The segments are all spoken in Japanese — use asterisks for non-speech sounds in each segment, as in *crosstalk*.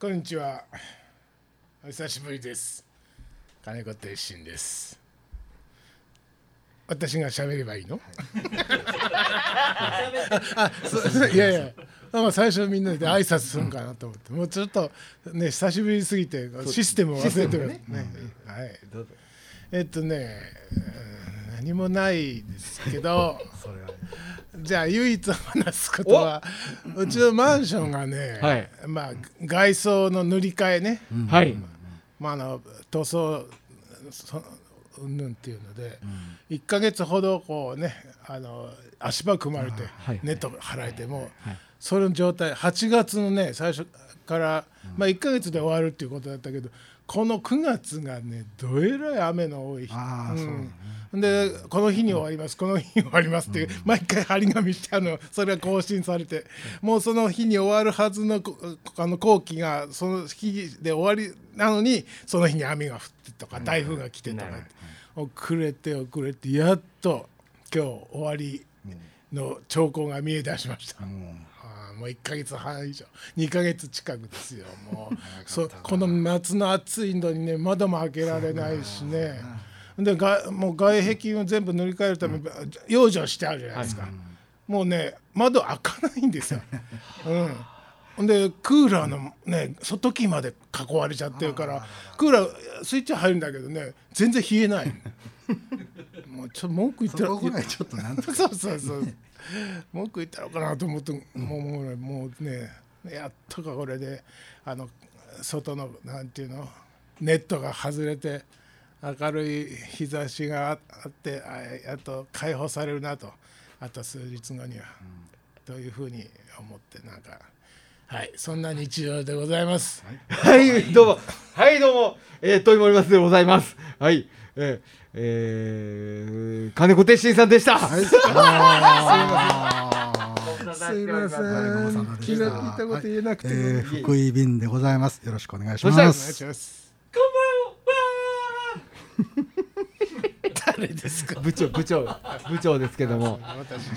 こんにちは。お久しぶりです。金子鉄心です。私が喋ればいいの？あ、*laughs* いやいや。まあ最初みんなで挨拶するんかなと思って、もうちょっとね久しぶりすぎてシステムを忘れてるね。はい。えっとね、うん何もないですけど。*laughs* じゃあ唯一話すことはうちのマンションがね、はい。まあ外装の塗り替えね、はい。まああの塗装そうんぬんっていうので、1か月ほどこうねあの足場組まれて、はい。ネット張られても、その状態。8月のね最初から、まあ1か月で終わるっていうことだったけどこの9月がねどえらい雨の多い日。ああそうだね。でこの日に終わります、この日に終わりますっていう、毎回張り紙してあのそれが更新されて、もうその日に終わるはずのこあの後期がその日で終わりなのにその日に雨が降ってとか台風が来てとか、遅れて遅れてやっと今日終わりの兆候が見え出しました。ああもう1か月半以上。2か月近くですよもう。*laughs* そこの夏の暑いのにね窓も開けられないしね。でがもう外壁を全部塗り替えるために養生してあるじゃないですか、もうね窓開かないんですよ。うん。でクーラーのね外機まで囲われちゃってるからクーラースイッチ入るんだけどね全然冷えない。*laughs* もうちょっと文句言ったらそこぐらいちょっとなんとか。*laughs* そうそうそう文句言ったのかなと思ってもうもうねもうねやっとかこれであの外のなんていうのネットが外れて明るい日差しがあってあやっと解放されるなとあと数日後には、というふうに思ってなんかはいそんな日常でございます。はい。どうも。はいどうも。えー、トイモリマスでございます。はい。えー、えー、金子鉄心さんでした。はい。すいません。気が利いたこと言えなくて、えー、福井便でございます。よろしくお願いしまお願いすします。こんばんは。誰ですか？部長部長部長ですけども。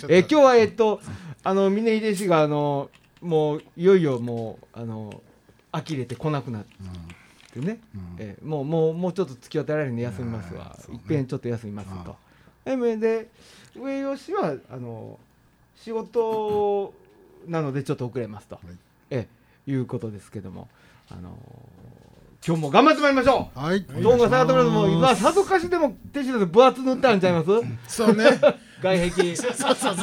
えー、今日はえっとあの峰秀氏があのもういよいよもうあの呆れてこなくなってね、えーもうもうもうちょっと付き合ってられるんで休みますわ、いっぺんちょっと休みますと。えめで上吉はあの仕事なのでちょっと遅れますと、えいうことですけども。あの今日も頑張ってまいりましょう。はい。どうもさとも今さぞかしでも手品で分厚塗ったんちゃいます？そうね。外壁。*laughs* そうそうそう。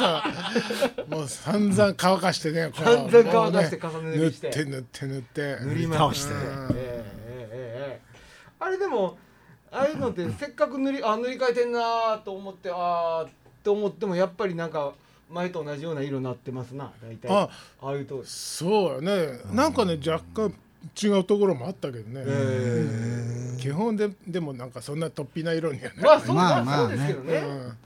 もう散々乾かしてね。散々乾かして重ね塗りして塗って塗って塗って。塗りま倒して。あれでもああいうのってせっかく塗りあ塗り替えてんなーと思ってあーって思ってもやっぱりなんか前と同じような色になってますな大体。あああいうとそうよね。なんかね若干違うところもあったけどね。え基本ででもなんかそんな突飛な色にはねえ。まあそう,、まあまあね、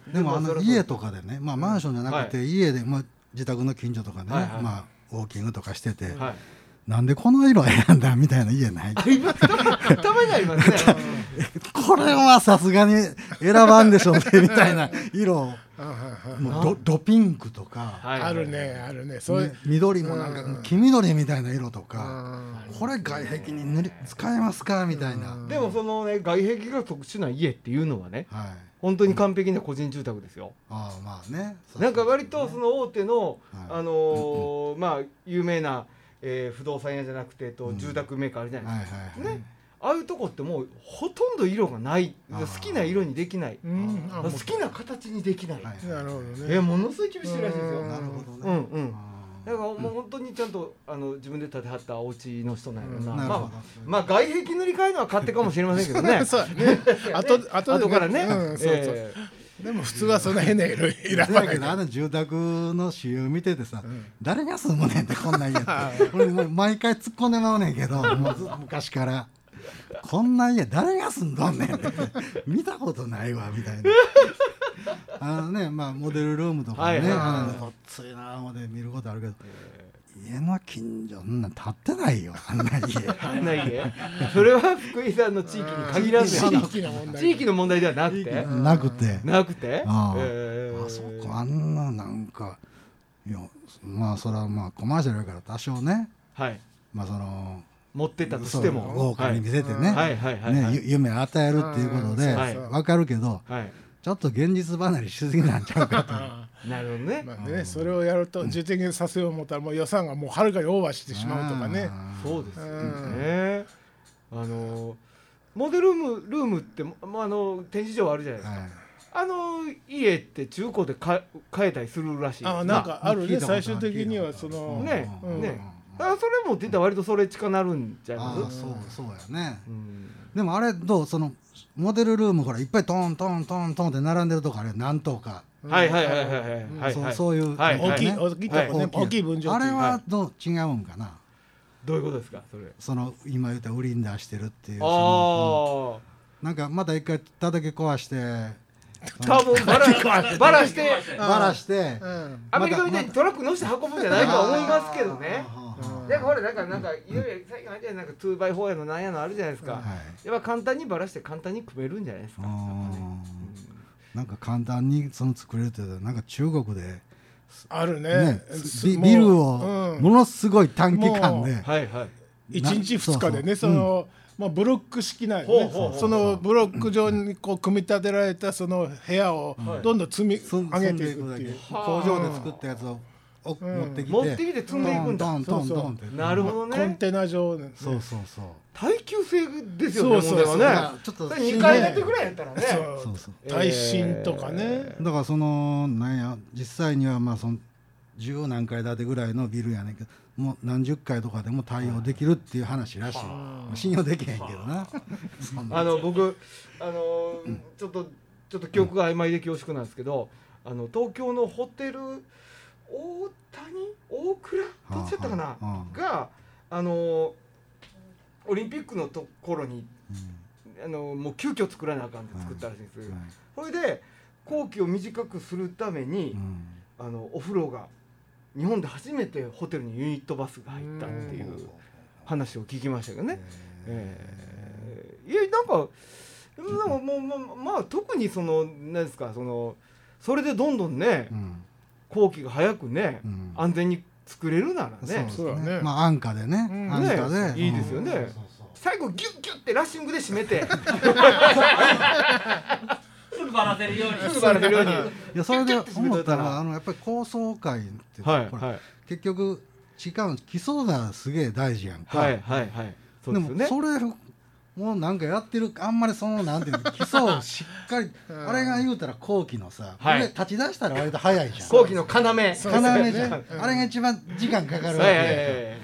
うん。でもあの家とかでねまあマンションじゃなくて家でまあ自宅の近所とかでねはいはい。まあウォーキングとかしててはい。なんでこの色選んだみたいな家ないたまにありますね。*laughs* これはさすがに選ばんでしょうねみたいな色もうドドピンクとか、はいあるねあるね。そういう。ね。緑もなんか黄緑みたいな色とか、うんこれ外壁に塗り使えますか？みたいな、でもそのね外壁が特殊な家っていうのはねはい。本当に完璧な個人住宅ですよ、ああまあね。なんか割とその大手の、はい。あのーまあ有名な、えー不動産屋じゃなくて、えっと住宅メーカーあるじゃないはいですか、はいはい、ねああいうとこってもうほとんど色がない。好きな色にできない。好きな形にできない、はいなるほどえね。ーものすごい厳しいらしいですよ。うん。なるほどうんね、うん。あだからもう本当にちゃんとあの自分で建てはったお家の人なんやろな、まあうんなるほど。まあ外壁塗り替えるのは勝手かもしれませんけどね。*laughs* そうやね。後 *laughs* 後で後からね、うんそうそう。えでも普通はそんな変な色選ーだけどばないからあの住宅の私有見ててさ、誰が住むねんってこんな家って。*laughs* 俺もう毎回突っ込んでまうねんけどもうず昔からこんな家誰が住んどんねんって。見たことないわみたいな。あのねまあモデルルームとかね、はいはいあのごっついな思って見ることあるけど、家の近所そんなん建ってないよあんな家。あんな家。それは福井さんの地域に限らず地域の問題地域の問題ではなくて。なくて。なくて？ああ。えー。あそこあんななんかいやまあそれはまあコマーシャルやから多少ね。はい。まあその持ってたとしても。豪華に見せてね,、はい。はいはいはいねゆ夢を与えるっていうことでうんはい。わかるけどはい。ちょっと現実離れしすぎなんちゃうかと。あ *laughs* なるほどね。ーまあねそれをやると実現させよう思ったらもう予算がもうはるかにオーバーしてしまうとかね。そうですね。あのモデルームルームってもまああの展示場あるじゃないですか。はい。あの家って中古でか買えたりするらしい。ですあなんかあるね。最終的にはそのねうん。ねだからそれ持っていったら割とそれ近なるんじゃない？ああそうそうやね。うん。でもあれどうそのモデルルームほらいっぱいトントントントンって並んでるとこあれ何棟か。はいはいはいはいはいはいそうはいそういうはい大きいね大きいとこね大きい分譲あれははどう違うんかなどういうことですかそれその今言った売りに出してるっていうそのあうんなんかまた一回叩き壊してあ多分バラバラしてバラしてうんアメリカみたいにトラック乗せて運ぶんじゃないとは思いますけどねあーでほらなんかなんかいろいろ最近あるじゃなんか 2x4 やのなんやのあるじゃないですか、はい。やっぱ簡単にバラして簡単に組めるんじゃないですか、あーなんか簡単にその作れるってなんか中国であるね。ねビビルをうん。ものすごい短期間で。はいはい。1日2日でねそそう。の、まあ、ブロック式なんよね。ほうほうほう。そのブロック上にこう組み立てられたその部屋をはいどんどん積み上げていくっていう。はあ工場で作ったやつを持ってきて。持ってきて積んでいくんだ。トントントントン。ってなるほどコンねテナ上ね。そうそうそう。耐久性ですよねそうそうそう。問題はね。まあちょっとそれ2階建てぐらいやったらね。そうそう。そう耐震とかね、だからそのなんや実際にはまあその十何階建てぐらいのビルやねんけどもう何十階とかでも対応できるっていう話らしい、まあ信用できへんけどな。あ。の僕あのーちょっとちょっと記憶が曖昧で恐縮なんですけどあの東京のホテル大谷？大倉？どっちやったかな？があのーオリンピックのところにうん。あのーもう急遽作らなあかんって作ったらしいんです、はい。それで工期を短くするために、うん。あのお風呂が日本で初めてホテルにユニットバスが入ったっていう話を聞きましたけどね。えー。いやなんかなんかもうまあまあ特にそのなんですかそのそれでどんどんねうん工期が早くね、うん。安全に作れるならね。そうだね。まあ安価でね、うん。安価で、ねいいですよね。最後ギュッギュッてラッシングで締めて。*laughs* すぐバラせるように。すぐバレてるように。いやそれで思ったのはあのやっぱり高層階って、はいはい。結局違う基礎がすげえ大事やんか、はいはいはい。でですよね。もそれもうなんかやってるあんまりそのなんていうの基礎をしっかり *laughs* うん。あれが言うたら後期のさ、はい。これ立ち出したら割と早いじゃん。後期の要。要じゃん、あれが一番時間かかるわけ、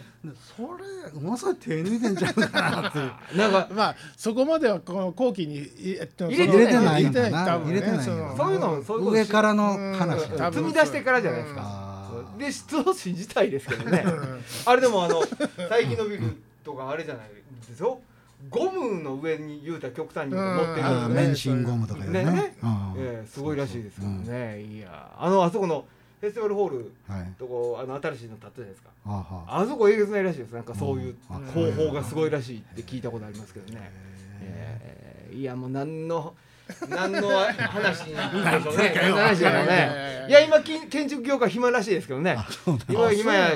それものすごい手抜いてんちゃうかなっていう。*laughs* なんかまあそこまではこの後期にいえっと入れてないんかな。入れてない多分ね。そういうのそういうこと上からのうん。話積み出してからじゃないですか。で質を信じたいですけどね。うん。あれでもあの *laughs* 最近のビルとかあれじゃないですよ。ゴムの上に言うたら極端に持ってるんで免震ゴムとかね。ね。うん。ええすごいらしいですけどね。いやあのあそこのフェスティバルホールはい。とこあの新しいの建ったじゃないですか。あそこえげつないらしいです。なんかそういううん。方法がすごいらしいって聞いたことありますけどね。ええいやもう何の何の話になるんでしょうね。何の話だろうね。いや今き建築業界暇らしいですけどね。今あ今や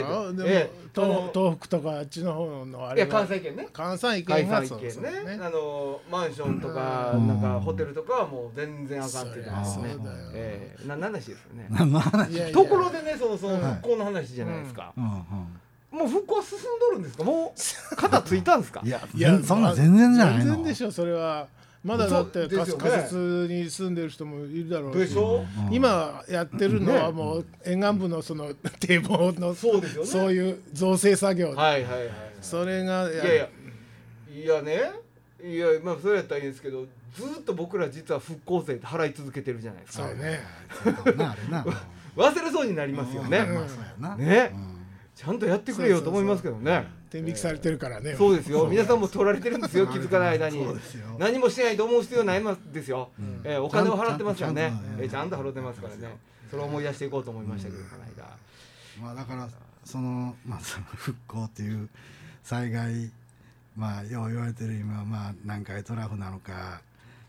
え東の東北とかあっちの方のあいやれが関西圏ね。関西関圏が西圏ね。あのマンションとかうん。なんかホテルとかはもう全然あかんって言ってますね。ええ。な何の話ですよね。何の話？ところでねそのそのはい。復興の話じゃないですか。うん。うんもう復興進んどるんですか？もう肩ついたんですか？いやいやそんな全然じゃないの。全然でしょそれはまだだって仮設に住んでる人もいるだろうし。でしょ？うん今やってるのはねもう沿岸部のその堤防のそうですよね。そういう造成作業はいはいはいそれがいやいや。いやね。いやまあそれやったらいいんですけどずーっと僕ら実は復興税って払い続けてるじゃないですか。そうね。*laughs* 忘れそうになりますよね。まあそうやな。ね。うん。ちゃんとやってくれよと思いますけどね天引きされてるからね。そうですよ。皆さんも取られてるんですよ気づかない間に。そうですよ。何もしてないと思う必要ないんですよ、ん。えーお金を払ってますからね。ちゃんとえーちゃんと払ってますからね。それを思い出していこうと思いましたけど、この間。まあだからそのまあその復興っていう災害まあよう言われてる今はまあ南海トラフなのか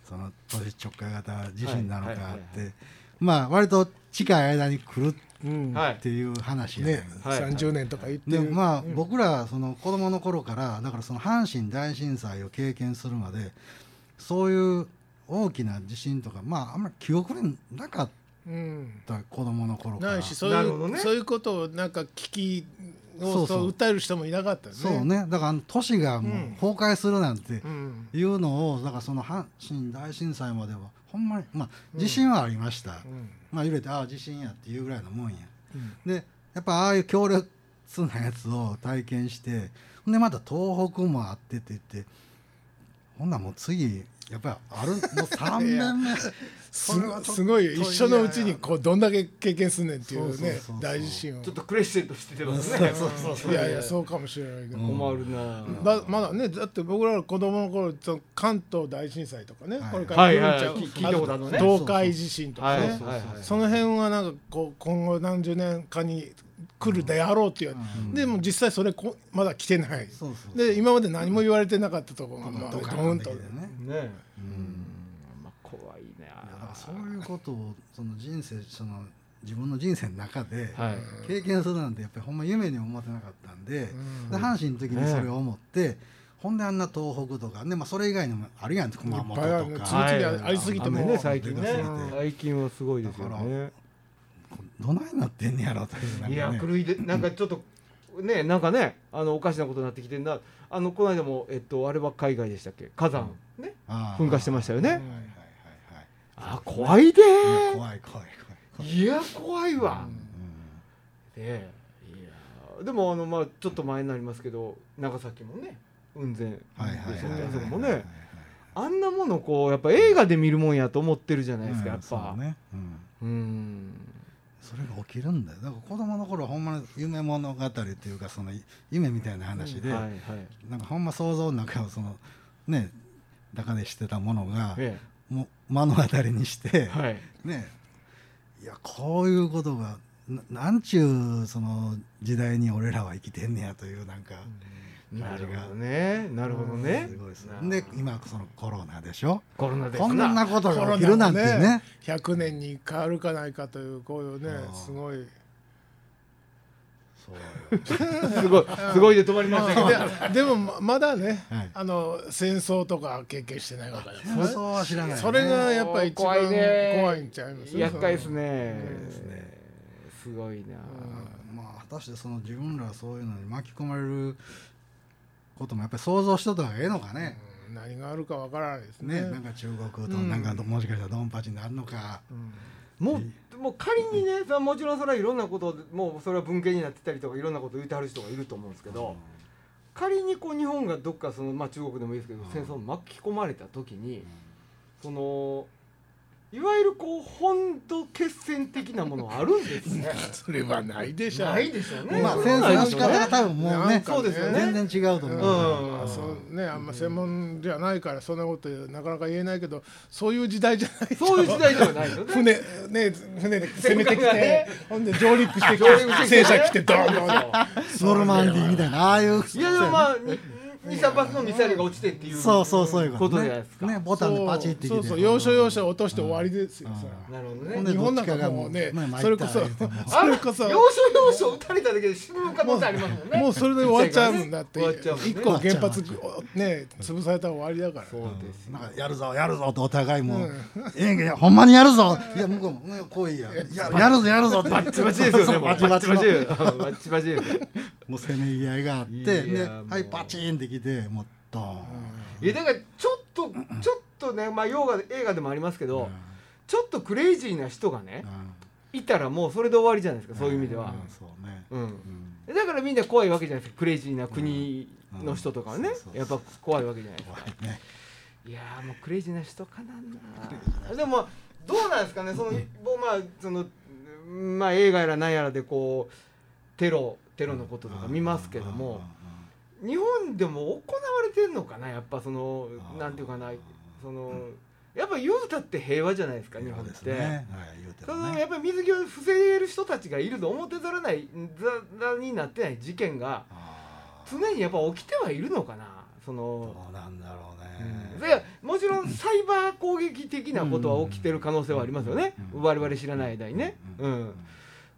その都市直下型地震なのかはいはいはいってまあ割と近い間に来るっていう話やね。はい。30年とか言ってる。でまあ、うん。僕らその子供の頃からだからその阪神大震災を経験するまでそういう大きな地震とかまああんまり記憶になかっうん。た子供の頃から。ないしそういう、ね。そういうことをなんか聞きをそうそう訴える人もいなかったよね。そうね。だからあの都市がもううん。崩壊するなんてうん。いうのをだからその阪神大震災まではほんまにまあ地震はありました、うん。まあ揺れてああ地震やっていうぐらいのもんや。うん。でやっぱああいう強烈なやつを体験してほんでまた東北もあってって言ってほんならもう次やっぱりあるもう3年目すごい一緒のうちにこうどんだけ経験すんねんっていうねそうそうそうそう。大地震を。ちょっとクレッシェンドしてますね。そうそうそう。いやいやそうかもしれないけど、うん困るなままだねだって僕らの子供の頃その関東大震災とかね、はい。これから来るんちゃう、はいはい聞いたことあるのね。東海地震とかね、その辺はなんかこう今後何十年かに来るであろうっていう、うん。でも実際それこまだ来てない。そうそうで今まで何も言われてなかったところが、まあ、ドーンと。ねね。うん。まあ怖いね。だからそういうことをその人生その自分の人生の中ではい。経験するなんてやっぱりほんま夢にも思ってなかったんで,、うん。で阪神の時にそれを思って、ほんであんな東北とかね、まあ、それ以外にもあるやん熊本といっぱいある。ねか、ありすぎても。雨ね最近はすごいですよだねどないなってんねやろというねいや狂いでなんかちょっとねなんかねあのおかしなことになってきてんだあのこの間もえっとあれは海外でしたっけ？火山ねあー。噴火してましたよね。はいはいはいあ怖いで怖い怖い怖い。いや怖いわ。うねえ。いやでもあのまあちょっと前になりますけど長崎もね雲仙でそこもねあんなものこうやっぱ映画で見るもんやと思ってるじゃないですかやっうんそぱうね。うん。うんそれが起きるんだよ。だから子供の頃はほんまに夢物語っていうかその夢みたいな話で、なんかほんま想像の中をそのね中でしてたものがえもう目の当たりにして、ねいやこういうことがななんちゅうその時代に俺らは生きてんねやというなんか、なるほどね。なるほどね。すごいですなで今そのコロナでしょ？コロナですこんななことが起きるなんてね。ね100年に変わるかないかというこういうねうん。すごい。すごいすごいで止まりましたけど。ででもままだね、はい。あの戦争とか経験してないわけですね。戦争は知らない、ね、それがやっぱり一番怖いね怖いんちゃいます？厄介ですね。ですね。すごいな。まあ果たしてその自分らそういうのに巻き込まれることもやっぱり想像しとった方がええのかね、うん。何があるかわからないですね。ねなんか中国とうん。なんかどもしかしたらドンパチになるのか、うん。もうもう仮にねそれはもちろんそれはいろんなことでもうそれは文献になってたりとかいろんなことを言ってはる人がいると思うんですけど、仮にこう日本がどっかその、まあ、中国でもいいですけど、うん。戦争に巻き込まれた時にそのいわゆるこう本土決戦的なものはあるんですね。*laughs* それはないでしょ。ないでしょうね。まあ戦争の仕方が多分もうねそうですよね。全然違うと思う、うん。まあそうねあんま専門じゃないからそんなことなかなか言えないけどそういう時代じゃないそういう時代ではないよね。船ね船で攻めてきて、ね。ほんで上陸してきてて戦車来てドーンドーンノルマンディーみたいなああいう。いやでもまあ *laughs* 23発のミサイルが落ちてっていうそうそうそういうこことじゃないですか。ねボタンでパチってそうそう要所要所落として終わりですよ、なるほどね。日本なんかもうねそれこそ *laughs* それこそ。要所要所撃たれただけで死ぬ可能性ありますもんね。もうそれで終わっちゃうんだって終わっちゃうもんね。一個原発ね潰されたら終わりだから。そうですよ。なんかやるぞやるぞとお互いもええんけどほんまにやるぞ。いや向こうもね来いやややるぞやるぞって。バッチバチですよねバチバチの。バチバチバチバチですよ。もうせめぎ合いがあっていでやもう。はいパチンってきてもうドーン、いやだからちょっとちょっとねまあ洋画映画でもありますけどちょっとクレイジーな人がねいたらもうそれで終わりじゃないですかそういう意味では。んそうね、うん。うん。だからみんな怖いわけじゃないですかクレイジーな国の人とかはね。やっぱ怖いわけじゃないですか。怖いね。いやーもうクレイジーな人かな。でもどうなんですかねその僕まあそのまあ映画やら何やらでこうテロテロのこととか見ますけども日本でも行われてんのかな？やっぱそのなんていうかなそのやっぱ言うたって平和じゃないですか日本って。やっぱり水際を防げる人たちがいると表ざらないざらになってない事件が常にやっぱ起きてはいるのかなその。どうなんだろうね、でもちろん *laughs* サイバー攻撃的なことは起きてる可能性はありますよね、うん我々知らない間にね、ううんん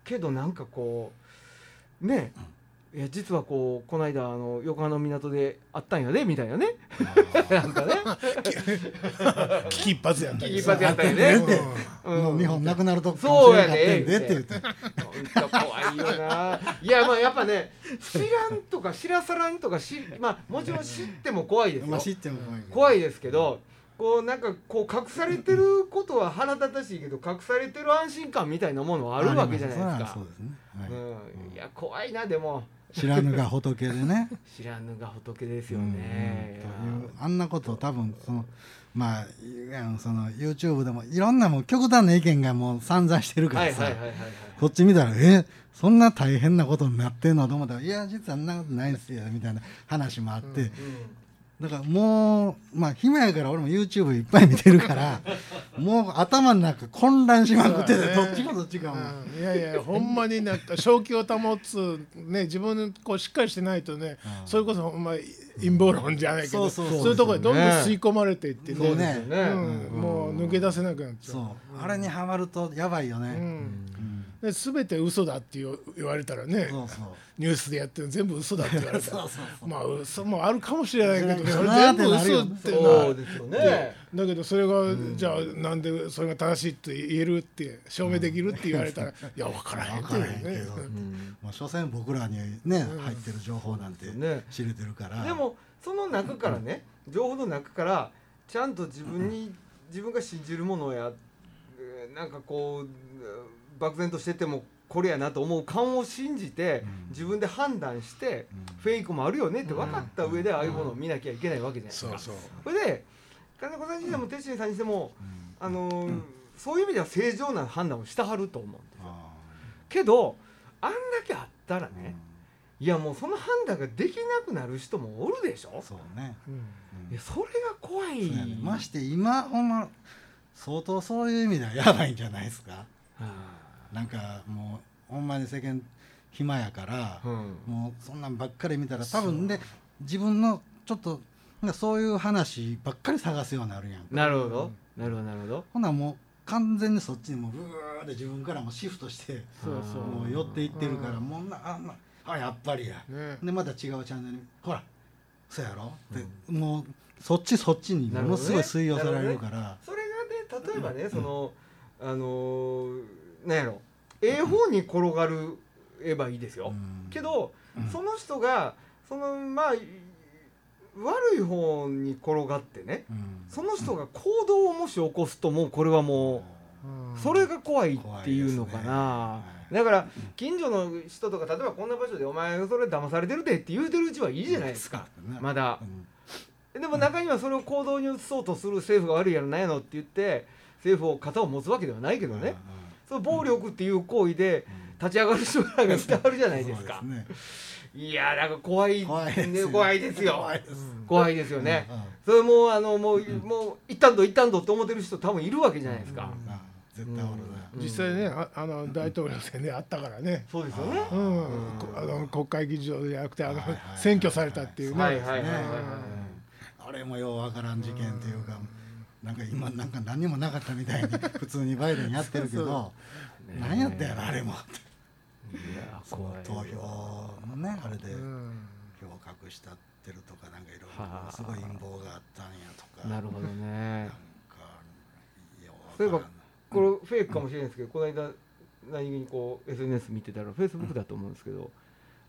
けどなんかこうねいや実はこうこの間あの横浜の港であったんやでみたいなね。なんかね。危機一髪やった危機一髪やったんやでうん。うん。もう日本なくなるとそうやね。って。言って怖いよな。いやまあやっぱね知らんとか知らさらんとかしまあもちろん知っても怖いですよ、まあ知っても怖い怖いですけどこうなんかこう隠されてることは腹立たしいけど隠されてる安心感みたいなものはあるわけじゃないですか。そうですね、はい。うん、いや怖いなでも知らぬが仏でね。*laughs* 知らぬが仏ですようんね、というあんなことを多分そのまあその YouTube でもいろんなもう極端な意見がもう散々してるからさ、こっち見たらえそんな大変なことになってんのと思ったらいや実はあんなことないですよみたいな話もあって、うんだからもうまあ暇やから俺も YouTube いっぱい見てるから *laughs* もう頭の中混乱しまくってて、どっちもどっちかも、うん。いやいやほんまになんか正気を保つね自分のこうしっかりしてないとねうん。それこそほんま陰謀論じゃないけどそうそうそういうところにどんどん吸い込まれていってそうねねうんもう抜け出せなくなっちゃそう。うあれにはまるとやばいよね、うん。うん。で全て嘘だって言う言われたらねそうそうニュースでやってるの全部嘘だって言われたら *laughs* そうそうそう。まあ嘘もあるかもしれないけどそれ全部嘘ってなそうですよね。だけどそれが、じゃあなんでそれが正しいって言えるって証明できるって言われたら、いや分からへんけね。ど、もう所詮僕らにね、入ってる情報なんてね。知れてるから、でもその中からね情報の中からちゃんと自分に自分が信じるものやえーなんかこう漠然としててもこれやなと思う感を信じてうん。自分で判断してうん。フェイクもあるよねって分かった上でああいうものを見なきゃいけないわけじゃないですか。それで金子さんにしても鉄心さんにしてもうんあのーそういう意味では正常な判断をしたはると思うんですよ。あけどあんだけあったらーねいやもうその判断ができなくなる人もおるでしょ。うん。そうね、いやそれが怖い。ね。まして今ほんま相当そういう意味ではやばいんじゃないですかなんかもうほんまに世間暇やから、うん。もうそんなんばっかり見たら多分で自分のちょっとそういう話ばっかり探すようになるやんなるほど。なるほどなるほど。ほんならもう完全にそっちにもううーって自分からもシフトしてそうそう。もう寄っていってるからもうなあまあやっぱりや。ね。でまた違うチャンネルにほらそうやろ？って、もうそっちそっちにものすごい吸い寄せられるから。それがね例えばねそのあのーなんやろ。ええ方に転がるえばいいですよ。うん。けどうん。その人がそのまあい悪い方に転がってねうん。その人が行動をもし起こすともうこれはもうそれが怖いっていうのかな、だから近所の人とか例えばこんな場所で「お前それ騙されてるで」って言うてるうちはいいじゃないですか、うん。まだ。う、ん。でも中にはそれを行動に移そうとする政府が悪いやろなんやのって言って政府を肩を持つわけではないけどね、その暴力っていう行為で立ち上がる人らがいてはるじゃないですか。いやなんか怖い怖いですね。よ怖いですよ。怖いです。怖いですよね、うん。うん。それもうあのもう、もう一旦と一旦とって思ってる人多分いるわけじゃないですか、あ絶対おるな。うん。実際ねああの大統領選であったからね。そうですよね。うん、こあの国会議事堂じゃなくてあのはいはいはい選挙されたっていうね、はいはいはいはいはい。あれもようわからん事件っていうかなんか今なんか何もなかったみたいに普通にバイデンやってるけど何やったやろあれも。いや投票のねあれでうん。票を隠したってるとかなんかいろいはあろすごい陰謀があったんやとか。なるほどね。なんかよそういえばこれフェイクかもしれないですけどこの間何気にこう SNS 見てたらフェイスブックだと思うんですけど、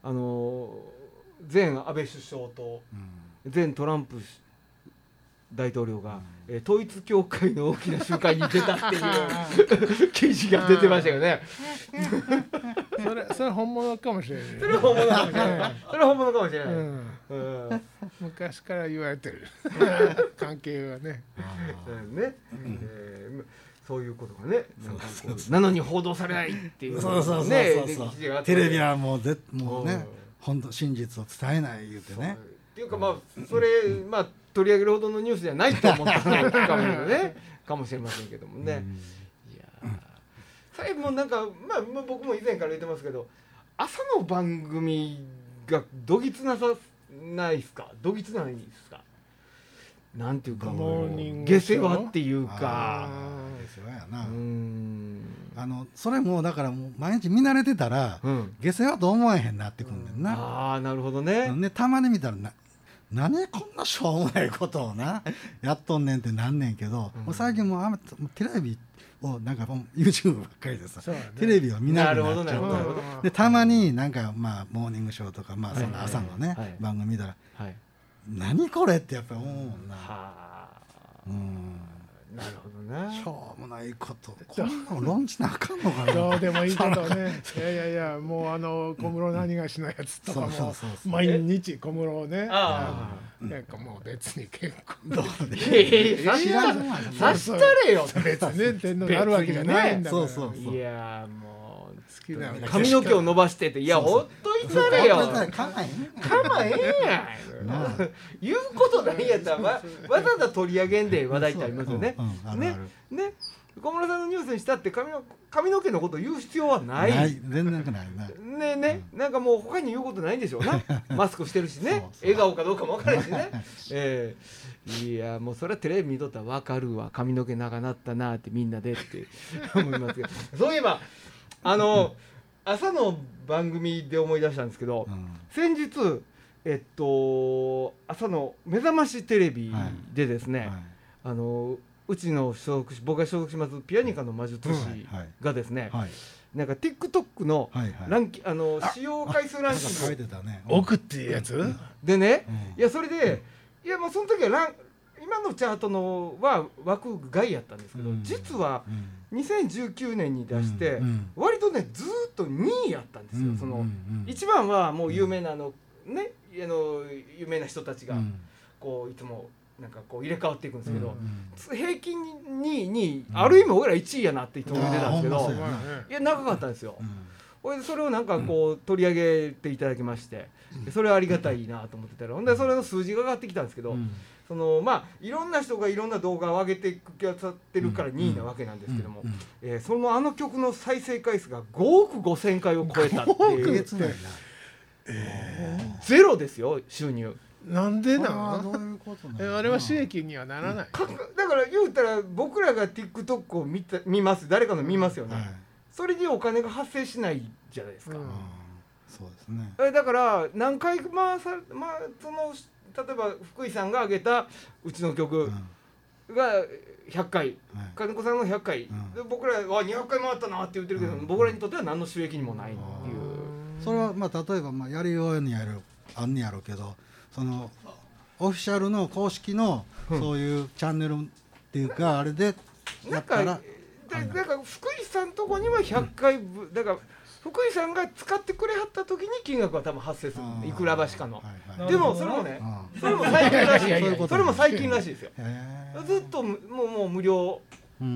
あのー前安倍首相とうん。前トランプ大統領が、えー統一教会の大きな集会に出たっていう *laughs* 記事が出てましたよね。それそれ本物かもしれないそれは本物かもしれない。それは本物かもしれない。うん、うん。昔から言われてる。*laughs* 関係はね。そうね、えーそういうことがねなのに報道されないっていう。そうそうそうねそうテレビはもうぜもううん。ね本当真実を伝えない言うてねっていうかまあそれまあ取り上げるほどのニュースじゃないと思ったのかもね。*laughs* かもしれませんけどもね、いやー。最後もなんか、まあ、まあ僕も以前から言ってますけど朝の番組がどぎつなさないですか？どぎつないですか？なんていうかモーニング下世話っていうか。あそうやな、うん。あのそれもだからもう毎日見慣れてたら、うん。下世話と思えへんなってくんねんな、ああなるほどね。ね、たまに見たらな何こんなしょうもないことをな *laughs* やっとんねんってなんねんけど、うん。もう最近もうテレビをなんかもう YouTube ばっかりでさ、ね。テレビを見なくなっちゃうでたまになんかまあモーニングショーとかまあその朝のね、はい。はい番組見たらはい。何これってやっぱり思うもんな、はあ。うんなるほどね。しょうもないこと。こんなの論じなあかんのかな。どうでもいいことね。いやいやいやもうあの小室何がしのやつとかも毎日小室をねああ。のなんかもう別に結構どうでいやい知やらんわさしたれよ。別にね天皇になるわけじゃないんだから。そうそういや髪の毛を伸ばしてていやほっといたれよ。かまへんや。ん *laughs* 言うことないやったらわわざわざ取り上げんで話題ってありますよね。ね。ね。小室さんのニュースにしたって髪の髪の毛のこと言う必要はない。ない。全然ないな。ねね、なんかもう他に言うことないんでしょうな。*laughs* マスクしてるしね。笑顔かどうかも分からないしね。*laughs* ええ。いやもうそれはテレビ見とったら分かるわ。髪の毛長なったなってみんなでって思いますけど。そういえばあの朝の番組で思い出したんですけど、うん。先日えっと朝の「目覚ましテレビ」でですね、はい。あのうちの所属し僕が所属しますピアニカの魔術師はい。がですね、はい。なんか TikTok のはいはい。ランキあの使用回数ランキング。てたね。奥っていうやつ？でねうん。いやそれでいやもうその時はラン今のチャートのは枠外やったんですけど、うん。実はうん2019年に出して、うん割とねずーっと2位やったんですよ、うんその、うん。うん一番はもう有名なあのねあの有名な人たちがうん。こういつもなんかこう入れ替わっていくんですけど、うん平均2位にある意味俺ら1位やなって人も出てたんですけど、うやいや長かったんですよ。うん。これでそれをなんかこう取り上げていただきましてでそれはありがたいなと思ってたらほんでそれの数字が上がってきたんですけど、うんそのまあいろんな人がいろんな動画を上げてくださってるから2位なわけなんですけども、うんえーそのあの曲の再生回数が5億5千回を超えたってえいう。げつないなゼロですよ収入。なんでなどういうことなのえあれは収益にはならない。かだから言うたら僕らが TikTok を見た見ます。誰かの見ますよね、はい。それにお金が発生しないじゃないですか、うん。そうですね。えだから何回回さまあその例えば福井さんが挙げたうちのう曲ん。が100回。はい。金子さんの100回、うん。で僕らは200回回ったなって言ってるけど、うん。僕らにとっては何の収益にもないっていう、それはまあ例えばまあやりようにやるあんねやろうけどそのオフィシャルの公式のうん。そういうチャンネルっていうかあれでやったらでだから福井さんとこには100回分、だから福井さんが使ってくれはった時に金額は多分発生する。いくらばしかの、はいはいでもそれもねあそれも最近らしい。いやいやいやそれも最近らしいですよ。ずっとむもうもう無料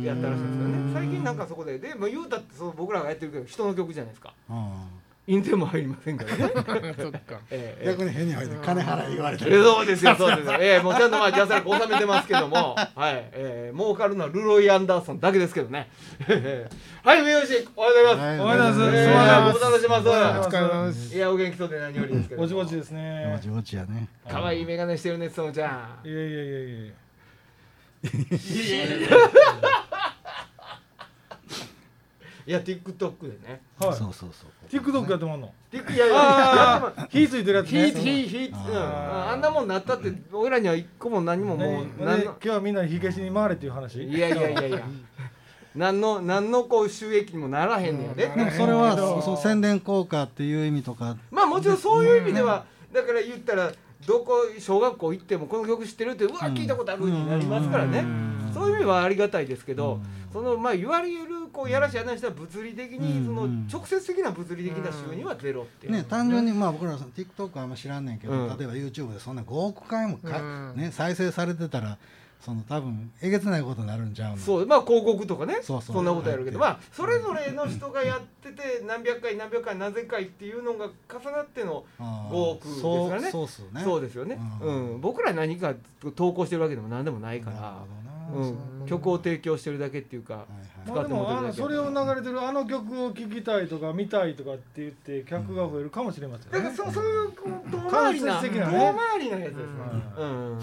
やったらしいんですようん。ね最近なんかそこで。でもう言うたってそう僕らがやってるけど人の曲じゃないですか。あ印税も入りませんからね、*laughs* そっか。ええー逆に変に入って金払い言われたええそうですよそうですよ、ええもうちゃんとまあジャスラック収めてますけども。はい、ええ儲かるのはルロイ・アンダーソンだけですけどね。え *laughs* えはい三好おはようございます、はいおはようございます。ええすいませんご無沙汰してます。お疲れ様です。いやお元気そうで何よりですけどぼちぼちですぼねちぼちやね。可愛い眼鏡してるねつともちゃん。いやいや。いやいやいや TikTok でね。はい。そうそうそう。TikTok やってもんの？いやいややってまああ火ついてるやつ火ね。火火うん。ああんなもんなったって俺らには一個も何ももねう今日はみんなに火消しに回れっていう話。いやいやいやいや。何の何のこう収益にもならへんねやで、それはそそ宣伝効果っていう意味とか。まあもちろんそういう意味では、だから言ったらどこ小学校行ってもこの曲知ってるってうわ聞いたことあるになりますからね、そういう意味はありがたいですけど、そのまあ言われるこうやらしい話は物理的にそのうん直接的な物理的な収入はゼロっていう、ね。単純にまあ僕らその TikTok はあんま知らんねんけど、うん。例えば YouTube でそんな5億回もか、うん。ね、再生されてたらその多分えげつないことになるんちゃうの？そう。まあ広告とかね。そんなことやるけど。はまあそれぞれの人がやってて何百回何百回何千回っていうのが重なってのあー5億ですからね。そうですよね、ううん。ん。僕ら何か投稿してるわけでも何でもないから、なるほどなうん、曲を提供してるだけっていうか、はいまあでもあのそれを流れてるあの曲を聴きたいとか見たいとかって言って客が増えるかもしれませんね。だからそうそういうこう遠回りな遠回りなやつですね。ううん、うん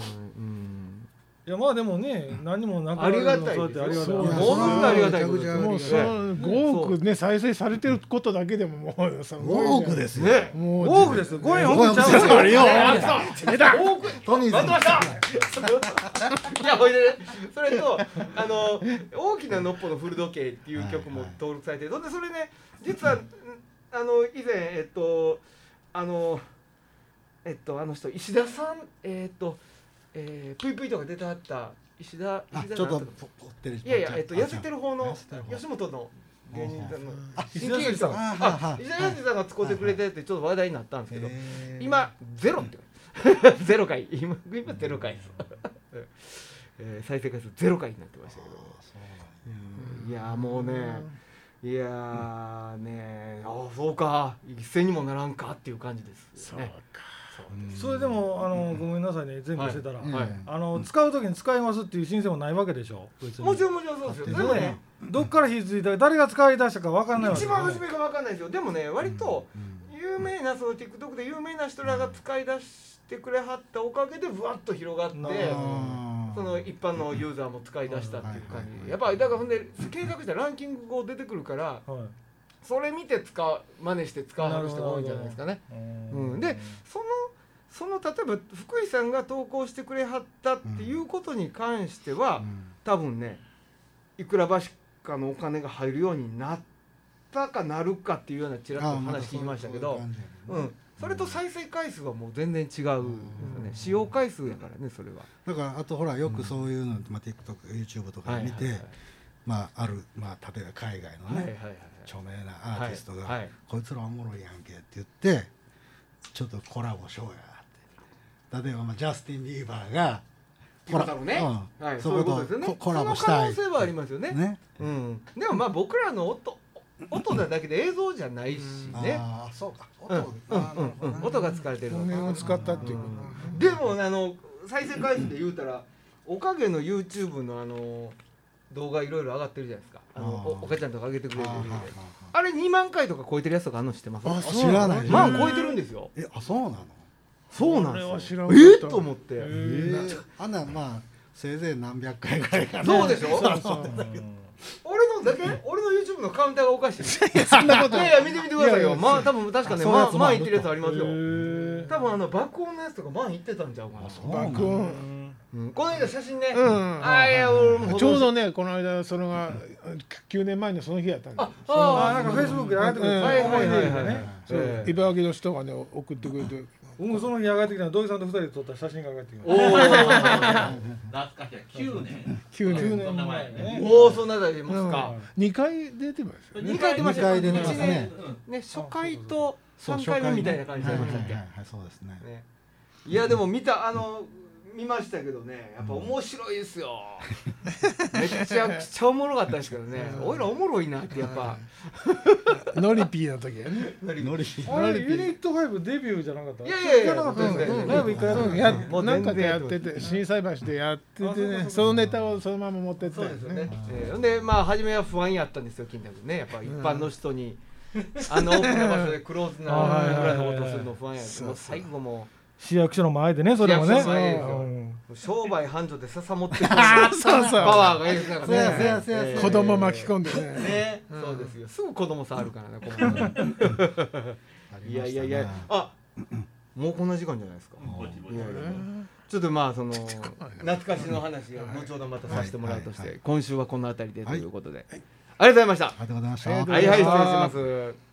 いやまあでもね何もなくありがたいそうやってありがたい。ものすごいありがたいことめちゃくちゃもう。その5億ね再生されてることだけでももう。すごい5億ですよ、ねもう。5億です5円5億億ちゃう。んですよですよよ5億トミーさんましたいやほいでねそれとあの「大きなのっぽの古時計」っていう。曲も登録されてるほんでそれね実はんあの以前えっとあのえっとあの人石田さんえっとえー、ぷいぷいとか出てはった石田あ石田ちょっといやいやえっと痩せてる方の吉本の芸人さんのあ新喜劇さん。あ石田康さんが使ってくれてってちょっと話題になったんですけど今ゼロって *laughs* ゼロ回。今今ゼロ回。です、*laughs* えー再生回数ゼロ回になってましたけど。いやーもうねいやーねああそうか。一銭にもならんかっていう感じですそうねかそれでもあのごめんなさいね全部してたら、あの使う時に使いますっていう申請もないわけでしょもちろんもちろんそうですよ。でもねどっから火ついたか誰が使い出したか分かんないわけ一番初めが分かんないですよ。でもね割と有名なその TikTok で有名な人らが使い出してくれはったおかげでぶわっと広がってその一般のユーザーも使い出したっていう感じ。やっぱりだからほんで検索したらランキングが出てくるからはい。それ見て使う真似して使う人が多いんじゃないですかね。うん、でそのその例えば福井さんが投稿してくれはったっていうことに関しては、多分ねいくらばしかのお金が入るようになったかなるかっていうようなちらっと話聞きましたけど、うん、それと再生回数はもう全然違うね。使用回数やからねそれは。だからあとほらよくそういうの、まあ、TikTokYouTube とかで見て、はいはいまあある、まあ、例えば海外のね、はいはいはいはい。著名なアーティストが、はい。はい。こいつらおもろいやんけ」って言ってちょっとコラボしようや例えば、まあ、ジャスティン・ビーバーがピコ太郎ね、うん。はい、そそういうことですよね。ココラボしそたい。の可能性はありますよね。ね。うん、でもまあ僕らの音音なだけで映像じゃないしね、ああそうか。うん音、うんうん。うん、音が使われてる音源を使ったっていうでもあの再生回数で言うたらおかげの YouTube のあの動画いろいろ上がってるじゃないですか。あのおおかちゃんとか上げてくれてるあーはあはあれ2万回とか超えてるやつとかあんの知ってます？ああそう知らない。万超えてるんですよ。えあそうなの？そうなんですよ。えっと思って。ええあんなまあせいぜい何百回ぐらいかなそうでしょ？そうそう俺のだけ？俺の YouTube のカウンターがおかしいそんなことい。やいや見てみてくださいよ。まあ多分確かねあそういうやつもあるまあいってるやつありますよ。へ多分あの爆音のやつとか万いってたんちゃうかな。そうなんだ爆音。うん。この間写真ね。うん。あいや俺もちょうどねこの間それが9年前のその日やったんであそのああなんかフェイスブックで上がってくる。うん。はいはいはいはい。茨城の人がね送ってくれて僕もその日上がってきたの土井さんと二人で撮った写真が上がってきおましー。懐かしい。9年。9 9年年前ね。おーそんなだりますか。2回出てますよ。ね2回出ましたよ。二回出てますね。一ね初回とそう3回目みたいな感じではいましたっけはいはいはい。そうですね。ね。いやでも見たあの見ましたけどねやっぱ面白いですよ。*laughs* めちゃくちゃおもろかったですけどね。おいらおもろいなってやっぱ。*laughs* ノリピーの時やね。ノリあれユニット5デビューじゃなかった？いやいやいやライブ一回やった。うん。やもうなんかでやってて心斎橋でやっててねそのネタをそのまま持ってってそうですよね。でまあ初めは不安やったんですよ金田君ね。やっぱ一般の人に、あの大きな場所でクローズなぐらいのことをするの不安やってもう。最後も市役所の前でねそれもね。商売繁盛で笹持ってくる。*laughs* そうそう。パワーがいいですからそうやそうやそう。やえ。ー子供巻き込んでね。ね、そうですよ。すぐ子供触るからね *laughs* いやいやいや。あもうこんな時間じゃないですか。いやいや。ちょっとまあその *laughs* 懐かしの話を後ほどまたさせてもらうとしはい。はい。て今週はこの辺りでということで。ありがとうございました。ありがとうございました。はいはい失礼します